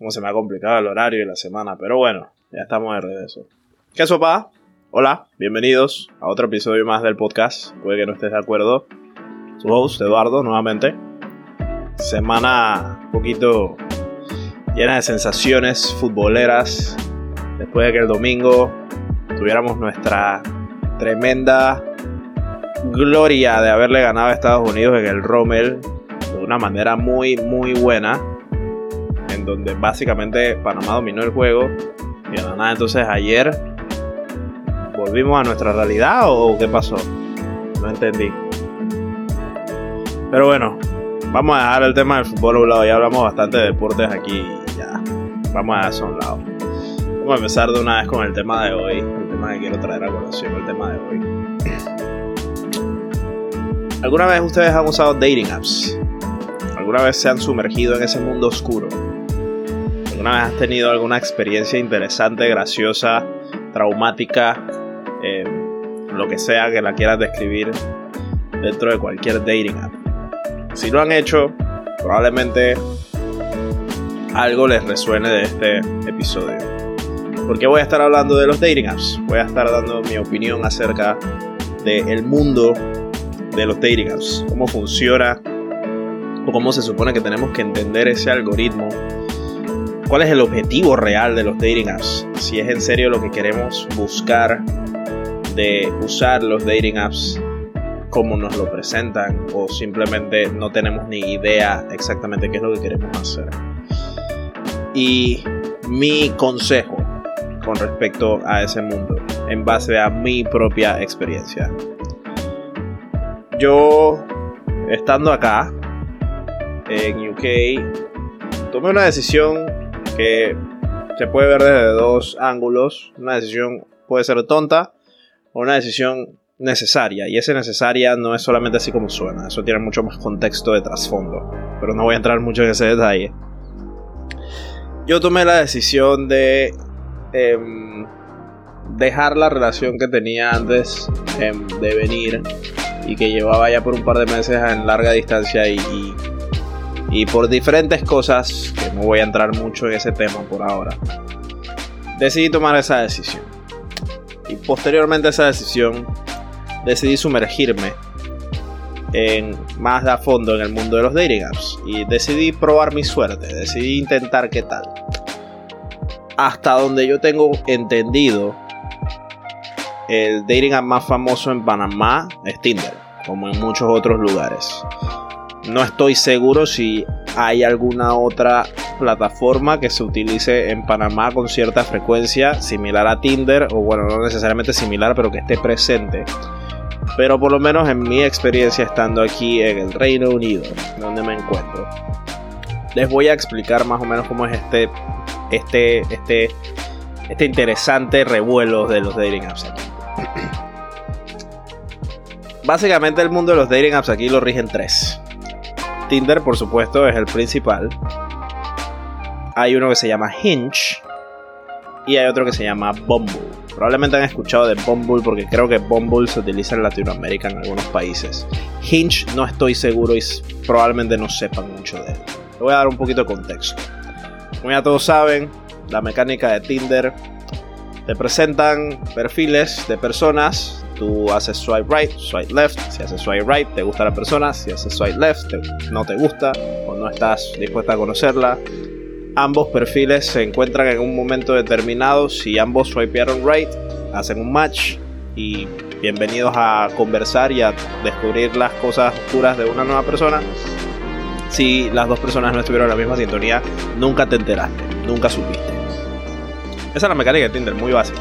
cómo se me ha complicado el horario y la semana, pero bueno, ya estamos de regreso. ¿Qué sopa? Hola, bienvenidos a otro episodio más del podcast. Puede que no estés de acuerdo. Su host, Eduardo, nuevamente. Semana un poquito llena de sensaciones futboleras. Después de que el domingo tuviéramos nuestra tremenda gloria de haberle ganado a Estados Unidos en el Rommel de una manera muy, muy buena. En donde básicamente Panamá dominó el juego. Y nada, entonces ayer volvimos a nuestra realidad o qué pasó? No entendí. Pero bueno, vamos a dejar el tema del fútbol a un lado. Ya hablamos bastante de deportes aquí. Ya, vamos a dejar eso a un lado. Vamos a empezar de una vez con el tema de hoy. El tema que quiero traer a colación, el tema de hoy. ¿Alguna vez ustedes han usado dating apps? ¿Alguna vez se han sumergido en ese mundo oscuro? ¿Alguna vez has tenido alguna experiencia interesante, graciosa, traumática, eh, lo que sea que la quieras describir dentro de cualquier dating app? Si lo han hecho, probablemente algo les resuene de este episodio. Porque voy a estar hablando de los dating apps. Voy a estar dando mi opinión acerca del mundo de los dating apps. Cómo funciona o cómo se supone que tenemos que entender ese algoritmo cuál es el objetivo real de los dating apps, si es en serio lo que queremos buscar de usar los dating apps como nos lo presentan o simplemente no tenemos ni idea exactamente qué es lo que queremos hacer. Y mi consejo con respecto a ese mundo en base a mi propia experiencia. Yo, estando acá en UK, tomé una decisión se puede ver desde dos ángulos. Una decisión puede ser tonta o una decisión necesaria. Y esa necesaria no es solamente así como suena, eso tiene mucho más contexto de trasfondo. Pero no voy a entrar mucho en ese detalle. Yo tomé la decisión de em, dejar la relación que tenía antes em, de venir y que llevaba ya por un par de meses en larga distancia y por diferentes cosas, que no voy a entrar mucho en ese tema por ahora, decidí tomar esa decisión. Y posteriormente a esa decisión, decidí sumergirme en más a fondo en el mundo de los dating apps. Y decidí probar mi suerte, decidí intentar qué tal. Hasta donde yo tengo entendido, el dating app más famoso en Panamá es Tinder, como en muchos otros lugares. No estoy seguro si hay alguna otra plataforma que se utilice en Panamá con cierta frecuencia, similar a Tinder, o bueno, no necesariamente similar, pero que esté presente. Pero por lo menos en mi experiencia estando aquí en el Reino Unido, donde me encuentro, les voy a explicar más o menos cómo es este, este, este, este interesante revuelo de los dating apps aquí. Básicamente el mundo de los dating apps aquí lo rigen tres. Tinder, por supuesto, es el principal. Hay uno que se llama Hinge. Y hay otro que se llama Bumble. Probablemente han escuchado de Bumble porque creo que Bumble se utiliza en Latinoamérica en algunos países. Hinge no estoy seguro y probablemente no sepan mucho de él. Le voy a dar un poquito de contexto. Como ya todos saben, la mecánica de Tinder te presentan perfiles de personas tú haces swipe right, swipe left. Si haces swipe right, te gusta la persona. Si haces swipe left, no te gusta o no estás dispuesta a conocerla. Ambos perfiles se encuentran en un momento determinado. Si ambos swipearon right, hacen un match y bienvenidos a conversar y a descubrir las cosas oscuras de una nueva persona. Si las dos personas no estuvieron en la misma sintonía, nunca te enteraste, nunca supiste. Esa es la mecánica de Tinder, muy básica.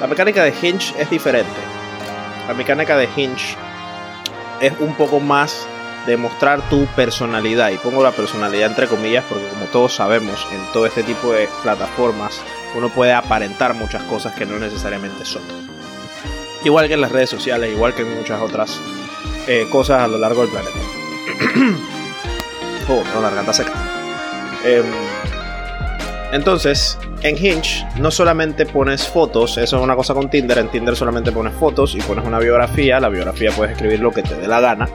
La mecánica de Hinge es diferente. La mecánica de Hinge es un poco más de mostrar tu personalidad. Y pongo la personalidad entre comillas porque como todos sabemos, en todo este tipo de plataformas uno puede aparentar muchas cosas que no necesariamente son. Igual que en las redes sociales, igual que en muchas otras eh, cosas a lo largo del planeta. oh, la garganta seca. Em, entonces, en Hinge no solamente pones fotos, eso es una cosa con Tinder, en Tinder solamente pones fotos y pones una biografía, la biografía puedes escribir lo que te dé la gana.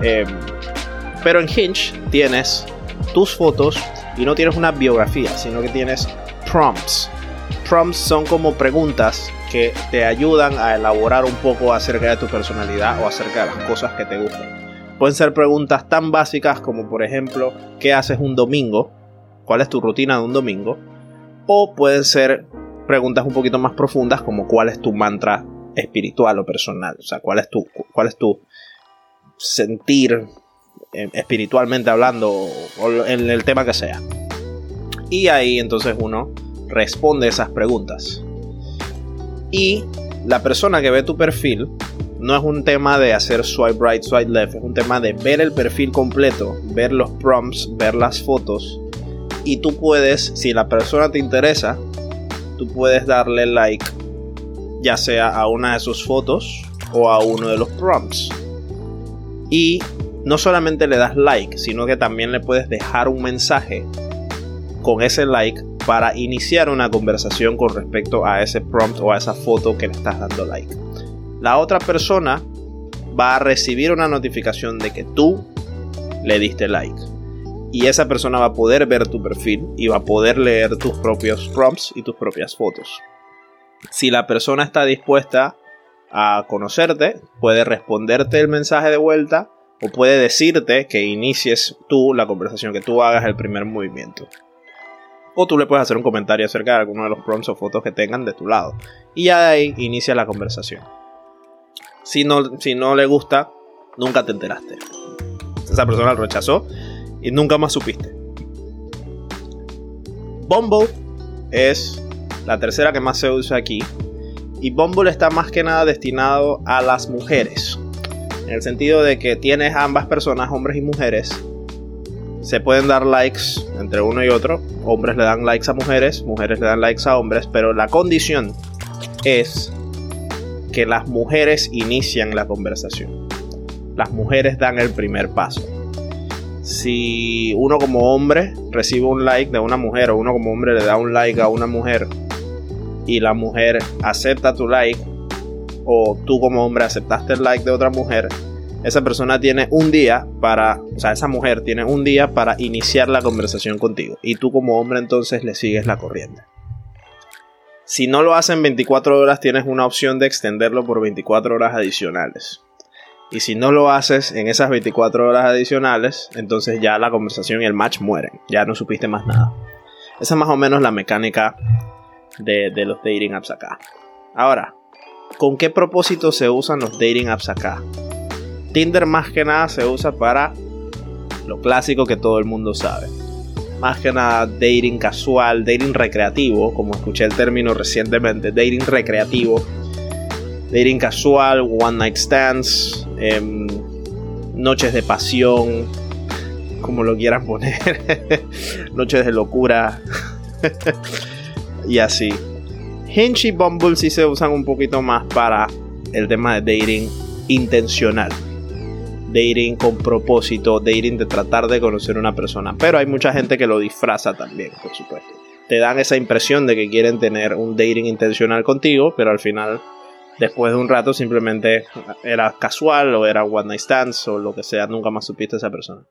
Em, pero en Hinge tienes tus fotos y no tienes una biografía, sino que tienes prompts. Prompts son como preguntas que te ayudan a elaborar un poco acerca de tu personalidad o acerca de las cosas que te gustan. Pueden ser preguntas tan básicas como por ejemplo, ¿qué haces un domingo? ¿Cuál es tu rutina de un domingo? O pueden ser preguntas un poquito más profundas como cuál es tu mantra espiritual o personal, o sea, cuál es tu, cuál es tu sentir eh, espiritualmente hablando o en el tema que sea. Y ahí entonces uno responde esas preguntas. Y la persona que ve tu perfil no es un tema de hacer swipe right, swipe left, es un tema de ver el perfil completo, ver los prompts, ver las fotos. Y tú puedes, si la persona te interesa, tú puedes darle like ya sea a una de sus fotos o a uno de los prompts. Y no solamente le das like, sino que también le puedes dejar un mensaje con ese like para iniciar una conversación con respecto a ese prompt o a esa foto que le estás dando like. La otra persona va a recibir una notificación de que tú le diste like. Y esa persona va a poder ver tu perfil y va a poder leer tus propios prompts y tus propias fotos. Si la persona está dispuesta a conocerte, puede responderte el mensaje de vuelta o puede decirte que inicies tú la conversación, que tú hagas el primer movimiento. O tú le puedes hacer un comentario acerca de alguno de los prompts o fotos que tengan de tu lado. Y ya de ahí inicia la conversación. Si no, si no le gusta, nunca te enteraste. Esa persona lo rechazó y nunca más supiste. Bumble es la tercera que más se usa aquí. Y Bumble está más que nada destinado a las mujeres. En el sentido de que tienes ambas personas, hombres y mujeres. Se pueden dar likes entre uno y otro. Hombres le dan likes a mujeres, mujeres le dan likes a hombres. Pero la condición es que las mujeres inician la conversación. Las mujeres dan el primer paso si uno como hombre recibe un like de una mujer o uno como hombre le da un like a una mujer y la mujer acepta tu like o tú como hombre aceptaste el like de otra mujer, esa persona tiene un día para, o sea, esa mujer tiene un día para iniciar la conversación contigo y tú como hombre entonces le sigues la corriente. Si no lo hacen 24 horas, tienes una opción de extenderlo por 24 horas adicionales. Y si no lo haces en esas 24 horas adicionales, entonces ya la conversación y el match mueren. Ya no supiste más nada. Esa es más o menos la mecánica de, los dating apps acá. Ahora, ¿con qué propósito se usan los dating apps acá? Tinder más que nada se usa para lo clásico que todo el mundo sabe. Más que nada dating casual, dating recreativo, como escuché el término recientemente, dating recreativo dating casual, one night stands, em, noches de pasión, como lo quieran poner, noches de locura y así. Hinge y Bumble sí se usan un poquito más para el tema de dating intencional. Dating con propósito, dating de tratar de conocer a una persona. Pero hay mucha gente que lo disfraza también, por supuesto. Te dan esa impresión de que quieren tener un dating intencional contigo, pero al final después de un rato simplemente era casual o era one night stands o lo que sea, nunca más supiste a esa persona.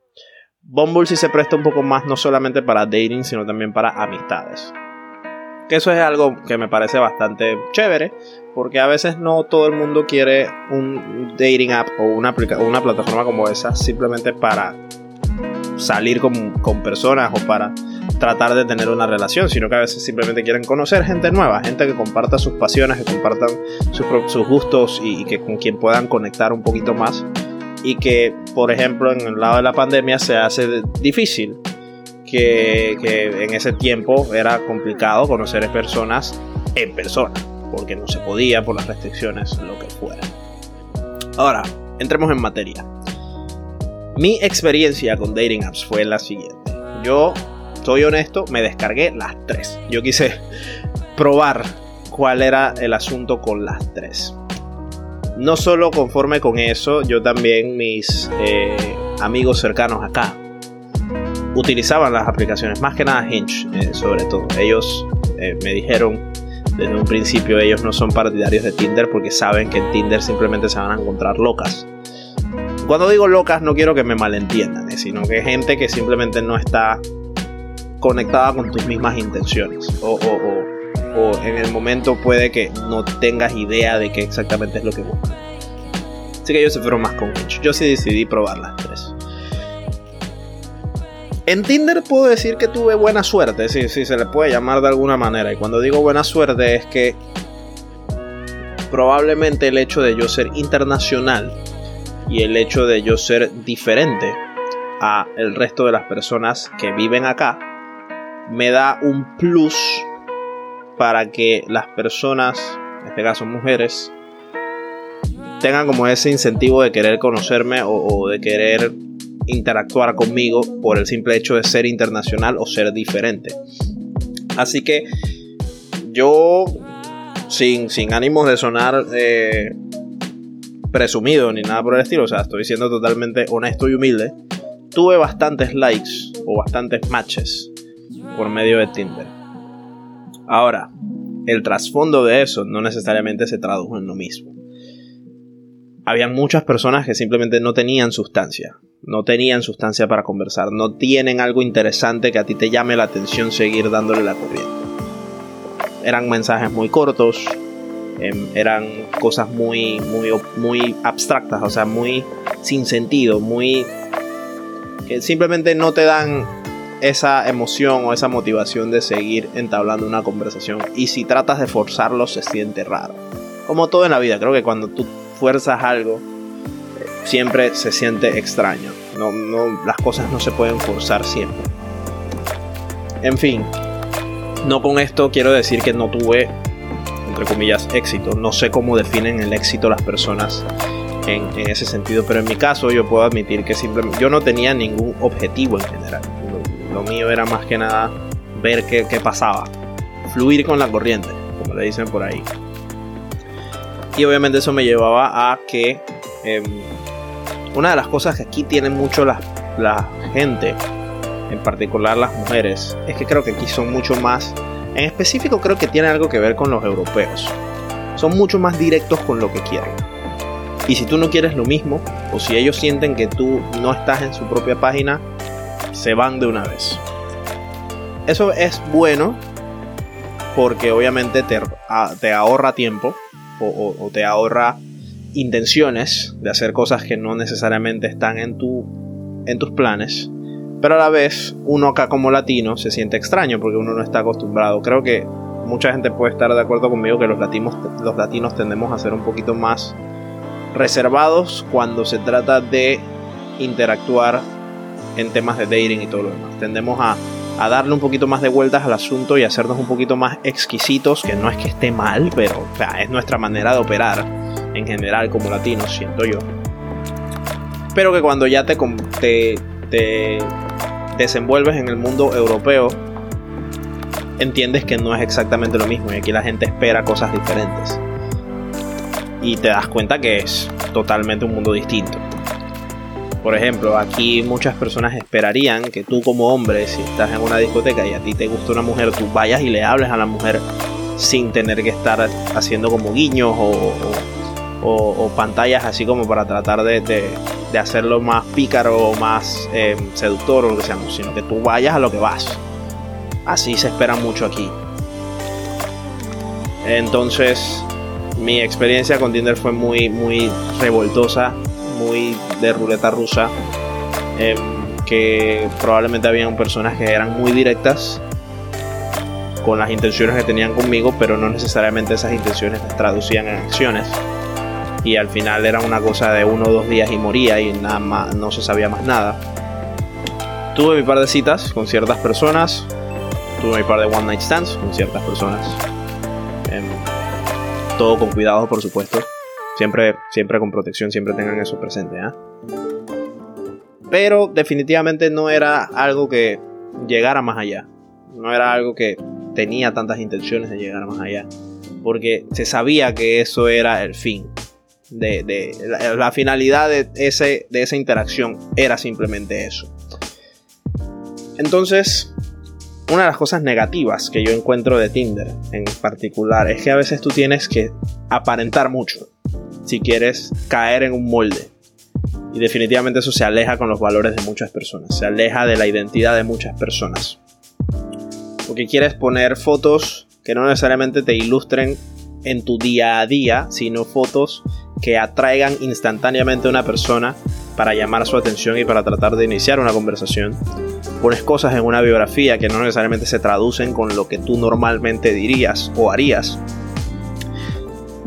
Bumble sí se presta un poco más no solamente para dating, sino también para amistades. Que eso es algo que me parece bastante chévere, porque a veces no todo el mundo quiere un dating app o una, una plataforma como esa simplemente para salir con, con personas o para tratar de tener una relación, sino que a veces simplemente quieren conocer gente nueva, gente que comparta sus pasiones, que compartan sus, gustos y, que con quien puedan conectar un poquito más. Y que, por ejemplo, en el lado de la pandemia se hace difícil, que, que en ese tiempo era complicado conocer personas en persona, porque no se podía por las restricciones, lo que fuera. Ahora, entremos en materia. Mi experiencia con dating apps fue la siguiente. Yo soy honesto, me descargué las tres. Yo quise probar cuál era el asunto con las tres. No solo conforme con eso, yo también, mis eh, amigos cercanos acá, utilizaban las aplicaciones, más que nada Hinge, eh, sobre todo. Ellos eh, me dijeron desde un principio, ellos no son partidarios de Tinder porque saben que en Tinder simplemente se van a encontrar locas. Cuando digo locas no quiero que me malentiendan, sino que gente que simplemente no está conectada con tus mismas intenciones. O, en el momento puede que no tengas idea de qué exactamente es lo que buscas. Así que ellos se fueron más con Hinge. Yo sí decidí probar las tres. En Tinder puedo decir que tuve buena suerte, si sí, se le puede llamar de alguna manera. Y cuando digo buena suerte es que probablemente el hecho de yo ser internacional y el hecho de yo ser diferente a el resto de las personas que viven acá me da un plus para que las personas, en este caso mujeres, tengan como ese incentivo de querer conocerme o, de querer interactuar conmigo por el simple hecho de ser internacional o ser diferente. Así que yo, sin, sin ánimos de sonar eh, presumido ni nada por el estilo, o sea, estoy siendo totalmente honesto y humilde, tuve bastantes likes o bastantes matches por medio de Tinder. Ahora, el trasfondo de eso no necesariamente se tradujo en lo mismo. Habían muchas personas que simplemente no tenían sustancia, no tenían sustancia para conversar, no tienen algo interesante que a ti te llame la atención seguir dándole la corriente. Eran mensajes muy cortos, em, eran cosas muy, muy, muy abstractas, o sea, muy sin sentido, muy que simplemente no te dan esa emoción o esa motivación de seguir entablando una conversación. Y si tratas de forzarlo, se siente raro. Como todo en la vida, creo que cuando tú fuerzas algo, siempre se siente extraño. No, no, las cosas no se pueden forzar siempre. En fin, no con esto quiero decir que no tuve, entre comillas, éxito. No sé cómo definen el éxito las personas en, ese sentido, pero en mi caso yo puedo admitir que simplemente yo no tenía ningún objetivo en general lo mío era más que nada ver qué, pasaba. Fluir con la corriente, como le dicen por ahí. Y obviamente eso me llevaba a que em, una de las cosas que aquí tiene mucho la, la, gente, en particular las mujeres, es que creo que aquí son mucho más, en específico creo que tiene algo que ver con los europeos. Son mucho más directos con lo que quieren. Y si tú no quieres lo mismo, o si ellos sienten que tú no estás en su propia página, se van de una vez. Eso es bueno porque obviamente te, te ahorra tiempo o, te ahorra intenciones de hacer cosas que no necesariamente están en, tu, en tus planes. Pero a la vez, uno acá como latino se siente extraño porque uno no está acostumbrado. Creo que mucha gente puede estar de acuerdo conmigo que los latinos, los latinos tendemos a ser un poquito más reservados cuando se trata de interactuar en temas de dating y todo lo demás. Tendemos a, darle un poquito más de vueltas al asunto y hacernos un poquito más exquisitos, que no es que esté mal, pero es nuestra manera de operar en general como latinos, siento yo. Pero que cuando ya te, te, te desenvuelves en el mundo europeo, entiendes que no es exactamente lo mismo y aquí la gente espera cosas diferentes. Y te das cuenta que es totalmente un mundo distinto. Por ejemplo, aquí muchas personas esperarían que tú como hombre, si estás en una discoteca y a ti te gusta una mujer, tú vayas y le hables a la mujer sin tener que estar haciendo como guiños o, pantallas así como para tratar de, hacerlo más pícaro o más eh, seductor o lo que sea, sino que tú vayas a lo que vas. Así se espera mucho aquí. Entonces, mi experiencia con Tinder fue muy, muy revoltosa muy de ruleta rusa, em, que probablemente habían personas que eran muy directas con las intenciones que tenían conmigo, pero no necesariamente esas intenciones se traducían en acciones. Y al final era una cosa de uno o dos días y moría y nada más, no se sabía más nada. Tuve mi par de citas con ciertas personas, tuve mi par de one night stands con ciertas personas. Em, todo con cuidado, por supuesto. Siempre, siempre con protección, siempre tengan eso presente. ¿ah? Pero definitivamente no era algo que llegara más allá. No era algo que tenía tantas intenciones de llegar más allá. Porque se sabía que eso era el fin. De, la, finalidad de, ese, de esa interacción era simplemente eso. Entonces, una de las cosas negativas que yo encuentro de Tinder en particular es que a veces tú tienes que aparentar mucho si quieres caer en un molde. Y definitivamente eso se aleja con los valores de muchas personas, se aleja de la identidad de muchas personas. Porque quieres poner fotos que no necesariamente te ilustren en tu día a día, sino fotos que atraigan instantáneamente a una persona para llamar su atención y para tratar de iniciar una conversación. Pones cosas en una biografía que no necesariamente se traducen con lo que tú normalmente dirías o harías,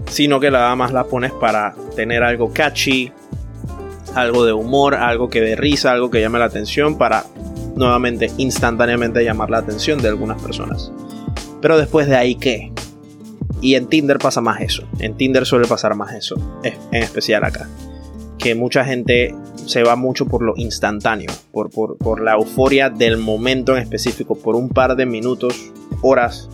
sino que nada más las pones para tener algo catchy, algo de humor, algo que dé risa, algo que llame la atención para nuevamente instantáneamente llamar la atención de algunas personas. Pero después de ahí, ¿qué? Y en Tinder pasa más eso. En Tinder suele pasar más eso. En especial acá. Que mucha gente se va mucho por lo instantáneo. Por, por, la euforia del momento en específico. Por un par de minutos, horas.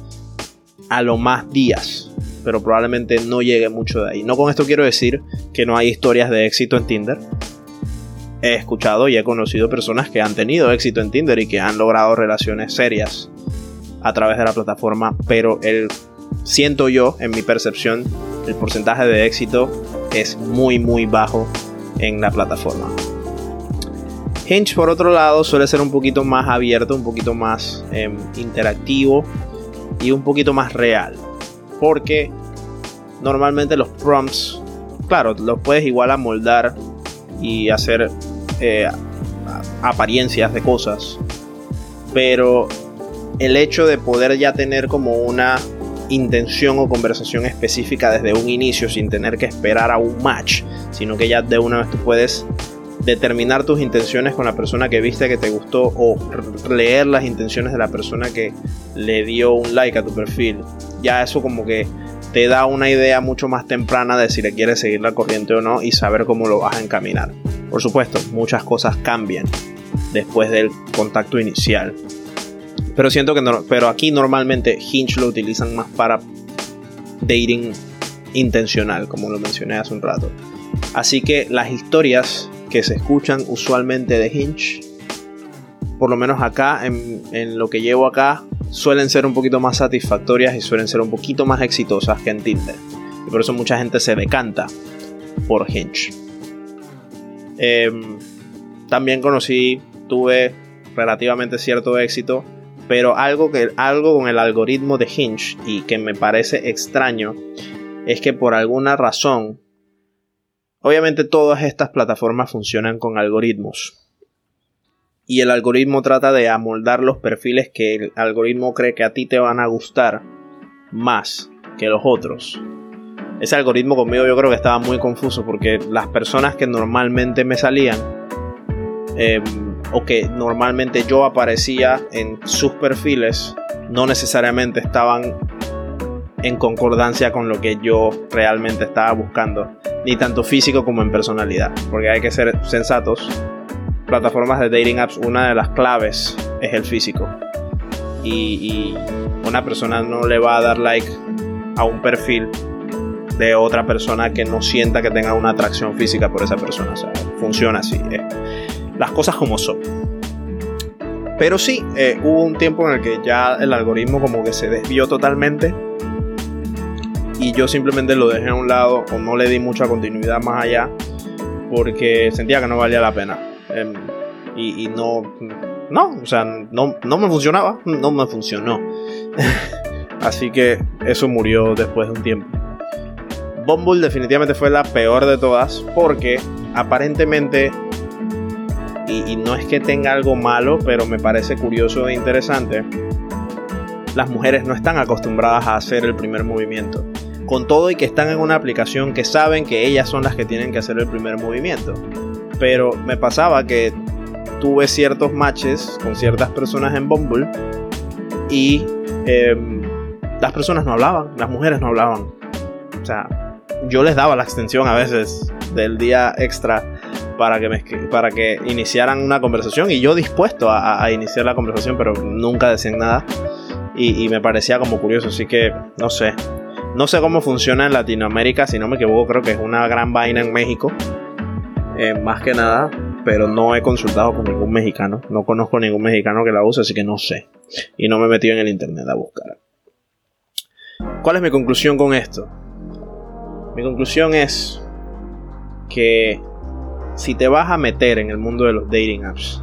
A lo más días. Pero probablemente no llegue mucho de ahí. No con esto quiero decir que no hay historias de éxito en Tinder. He escuchado y he conocido personas que han tenido éxito en Tinder y que han logrado relaciones serias a través de la plataforma, pero el siento yo, en mi percepción, el porcentaje de éxito es muy muy bajo en la plataforma. Hinge por otro lado suele ser un poquito más abierto, un poquito más em, interactivo y un poquito más real. Porque normalmente los prompts, claro, los puedes igual amoldar y hacer eh, apariencias de cosas. Pero el hecho de poder ya tener como una intención o conversación específica desde un inicio sin tener que esperar a un match, sino que ya de una vez tú puedes determinar tus intenciones con la persona que viste que te gustó o leer las intenciones de la persona que le dio un like a tu perfil. Ya eso como que te da una idea mucho más temprana de si le quieres seguir la corriente o no y saber cómo lo vas a encaminar. Por supuesto, muchas cosas cambian después del contacto inicial. Pero siento que pero aquí normalmente Hinge lo utilizan más para dating intencional, como lo mencioné hace un rato. Así que las historias que se escuchan usualmente de Hinge, por lo menos acá, en, en lo que llevo acá, suelen ser un poquito más satisfactorias y suelen ser un poquito más exitosas que en Tinder. Y por eso mucha gente se decanta por Hinge. Em, también conocí, tuve relativamente cierto éxito pero algo, que, algo con el algoritmo de Hinge y que me parece extraño es que por alguna razón, obviamente todas estas plataformas funcionan con algoritmos. Y el algoritmo trata de amoldar los perfiles que el algoritmo cree que a ti te van a gustar más que los otros. Ese algoritmo conmigo yo creo que estaba muy confuso porque las personas que normalmente me salían eh, o que normalmente yo aparecía en sus perfiles no necesariamente estaban en concordancia con lo que yo realmente estaba buscando, ni tanto físico como en personalidad, porque hay que ser sensatos. Plataformas de dating apps, una de las claves es el físico. Y, una persona no le va a dar like a un perfil de otra persona que no sienta que tenga una atracción física por esa persona. O sea, funciona así. Eh las cosas como son. Pero sí, eh, hubo un tiempo en el que ya el algoritmo como que se desvió totalmente y yo simplemente lo dejé a un lado o no le di mucha continuidad más allá porque sentía que no valía la pena. Em, y, no, no, o sea, no, no me funcionaba, no me funcionó. Así que eso murió después de un tiempo. Bumble definitivamente fue la peor de todas porque aparentemente y, no es que tenga algo malo, pero me parece curioso e interesante, las mujeres no están acostumbradas a hacer el primer movimiento. Con todo y que están en una aplicación que saben que ellas son las que tienen que hacer el primer movimiento. Pero me pasaba que tuve ciertos matches con ciertas personas en Bumble y em, las personas no hablaban, las mujeres no hablaban. O sea, yo les daba la extensión a veces del día extra para que, para que iniciaran una conversación y yo dispuesto a, iniciar la conversación, pero nunca decían nada y, me parecía como curioso, así que no sé. No sé cómo funciona en Latinoamérica, si no me equivoco, creo que es una gran vaina en México, eh, más que nada, pero no he consultado con ningún mexicano, no conozco ningún mexicano que la use, así que no sé. Y no me he metido en el internet a buscar. ¿Cuál es mi conclusión con esto? Mi conclusión es que si te vas a meter en el mundo de los dating apps,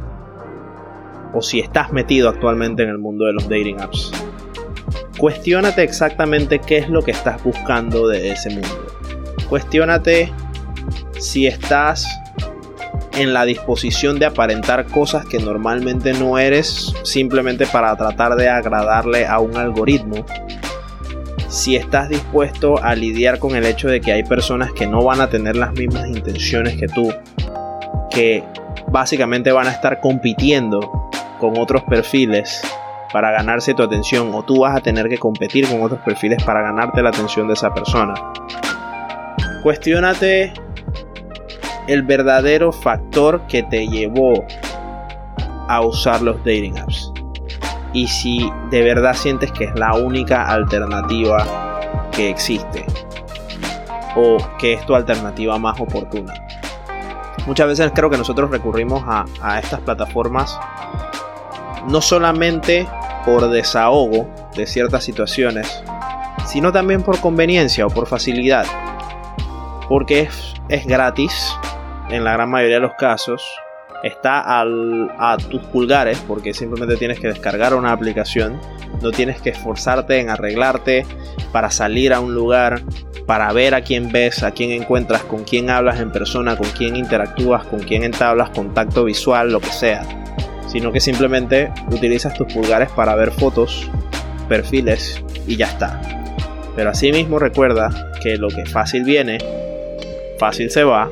o si estás metido actualmente en el mundo de los dating apps, cuestiónate exactamente qué es lo que estás buscando de ese mundo. Cuestiónate si estás en la disposición de aparentar cosas que normalmente no eres simplemente para tratar de agradarle a un algoritmo. Si estás dispuesto a lidiar con el hecho de que hay personas que no van a tener las mismas intenciones que tú, que básicamente van a estar compitiendo con otros perfiles para ganarse tu atención o tú vas a tener que competir con otros perfiles para ganarte la atención de esa persona. Cuestiónate el verdadero factor que te llevó a usar los dating apps. Y si de verdad sientes que es la única alternativa que existe. O que es tu alternativa más oportuna. Muchas veces creo que nosotros recurrimos a, estas plataformas no solamente por desahogo de ciertas situaciones, sino también por conveniencia o por facilidad. Porque es gratis, en la gran mayoría de los casos, está a tus pulgares porque simplemente tienes que descargar una aplicación, no tienes que esforzarte en arreglarte para salir a un lugar, para ver a quién ves, a quién encuentras, con quién hablas en persona, con quién interactúas, con quién entablas contacto visual, lo que sea, sino que simplemente utilizas tus pulgares para ver fotos, perfiles y ya está. Pero asimismo recuerda que lo que fácil viene, fácil se va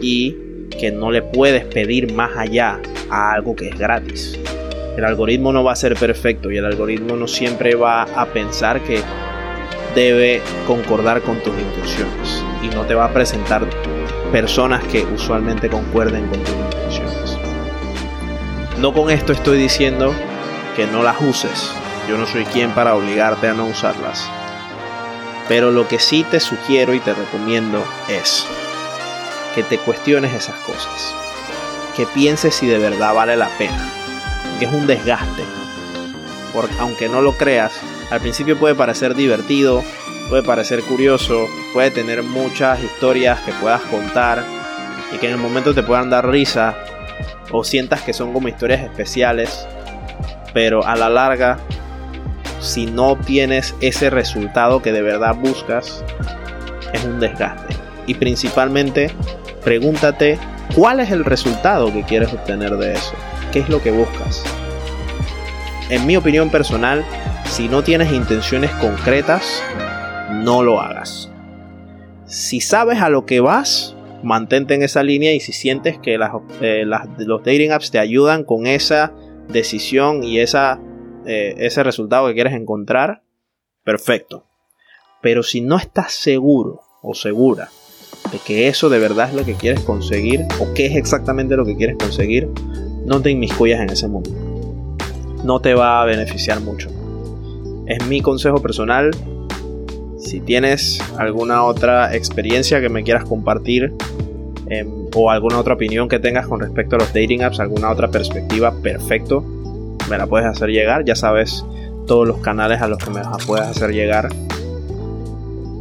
y que no le puedes pedir más allá a algo que es gratis. El algoritmo no va a ser perfecto y el algoritmo no siempre va a pensar que debe concordar con tus intenciones y no te va a presentar personas que usualmente concuerden con tus intenciones. No con esto estoy diciendo que no las uses. Yo no soy quien para obligarte a no usarlas. Pero lo que sí te sugiero y te recomiendo es que te cuestiones esas cosas. Que pienses si de verdad vale la pena. Que es un desgaste. Porque aunque no lo creas, al principio puede parecer divertido, puede parecer curioso, puede tener muchas historias que puedas contar y que en el momento te puedan dar risa o sientas que son como historias especiales, pero a la larga, si no obtienes ese resultado que de verdad buscas, es un desgaste. Y principalmente pregúntate cuál es el resultado que quieres obtener de eso. ¿Qué es lo que buscas? En mi opinión personal, si no tienes intenciones concretas, no lo hagas. Si sabes a lo que vas, mantente en esa línea y si sientes que eh, los dating apps te ayudan con esa decisión y esa, eh, ese resultado que quieres encontrar, perfecto. Pero si no estás seguro o segura de que eso de verdad es lo que quieres conseguir o qué es exactamente lo que quieres conseguir, no te inmiscuyas en ese mundo. No te va a beneficiar mucho. Es mi consejo personal. Si tienes alguna otra experiencia que me quieras compartir em, o alguna otra opinión que tengas con respecto a los dating apps, alguna otra perspectiva, perfecto, me la puedes hacer llegar. Ya sabes todos los canales a los que me la puedes hacer llegar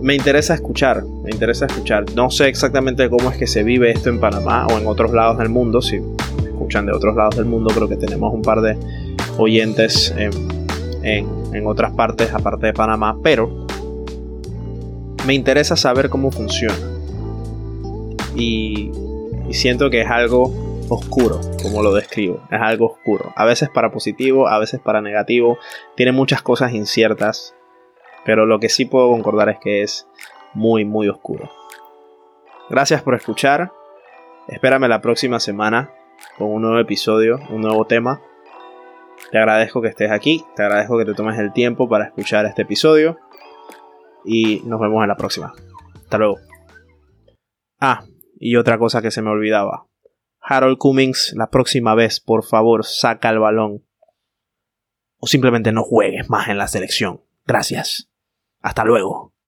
me interesa escuchar, me interesa escuchar. No sé exactamente cómo es que se vive esto en Panamá o en otros lados del mundo. Si escuchan de otros lados del mundo, creo que tenemos un par de oyentes en, otras partes aparte de Panamá, pero me interesa saber cómo funciona. Y, y siento que es algo oscuro, como lo describo. Es algo oscuro. A veces para positivo, a veces para negativo. Tiene muchas cosas inciertas pero lo que sí puedo concordar es que es muy, muy oscuro. Gracias por escuchar. Espérame la próxima semana con un nuevo episodio, un nuevo tema. Te agradezco que estés aquí, te agradezco que te tomes el tiempo para escuchar este episodio y nos vemos en la próxima. Hasta luego. Ah, y otra cosa que se me olvidaba. Harold Cummings, la próxima vez, por favor, saca el balón. O simplemente no juegues más en la selección. Gracias. Hasta luego.